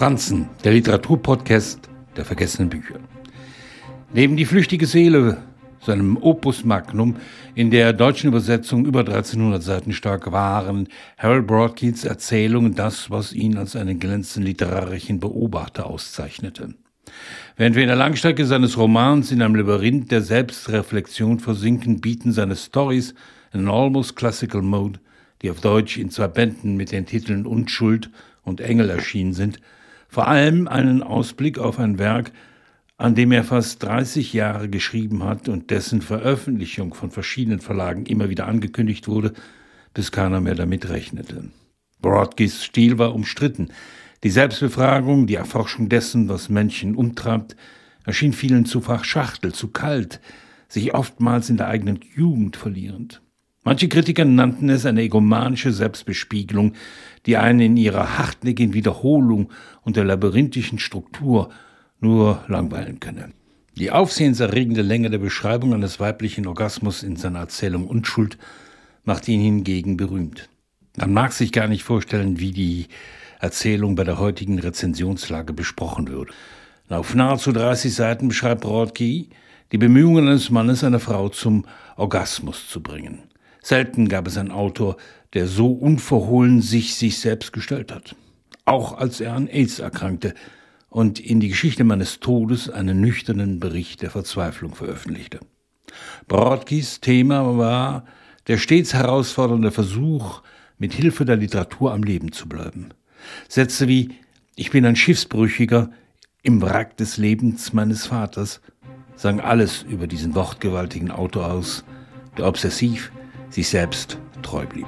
Franzen, der Literaturpodcast der vergessenen Bücher. Neben Die flüchtige Seele, seinem Opus Magnum, in der deutschen Übersetzung über 1300 Seiten stark waren, Harold Broadkeats Erzählungen das, was ihn als einen glänzenden literarischen Beobachter auszeichnete. Während wir in der Langstrecke seines Romans in einem Labyrinth der Selbstreflexion versinken, bieten seine Stories in almost classical mode, die auf Deutsch in zwei Bänden mit den Titeln Unschuld und Engel erschienen sind, vor allem einen Ausblick auf ein Werk, an dem er fast 30 Jahre geschrieben hat und dessen Veröffentlichung von verschiedenen Verlagen immer wieder angekündigt wurde, bis keiner mehr damit rechnete. Broadkeys Stil war umstritten. Die Selbstbefragung, die Erforschung dessen, was Menschen umtreibt, erschien vielen zu verschachtelt, zu kalt, sich oftmals in der eigenen Jugend verlierend. Manche Kritiker nannten es eine egomanische Selbstbespiegelung, die einen in ihrer hartnäckigen Wiederholung und der labyrinthischen Struktur nur langweilen könne. Die aufsehenserregende Länge der Beschreibung eines weiblichen Orgasmus in seiner Erzählung Unschuld macht ihn hingegen berühmt. Man mag sich gar nicht vorstellen, wie die Erzählung bei der heutigen Rezensionslage besprochen würde. Auf nahezu 30 Seiten beschreibt Rothke die Bemühungen eines Mannes, eine Frau zum Orgasmus zu bringen. Selten gab es einen Autor, der so unverhohlen sich sich selbst gestellt hat. Auch als er an AIDS erkrankte und in die Geschichte meines Todes einen nüchternen Bericht der Verzweiflung veröffentlichte. Brodkis Thema war der stets herausfordernde Versuch, mit Hilfe der Literatur am Leben zu bleiben. Sätze wie Ich bin ein Schiffsbrüchiger im Wrack des Lebens meines Vaters sagen alles über diesen wortgewaltigen Autor aus, der obsessiv sich selbst treu blieb.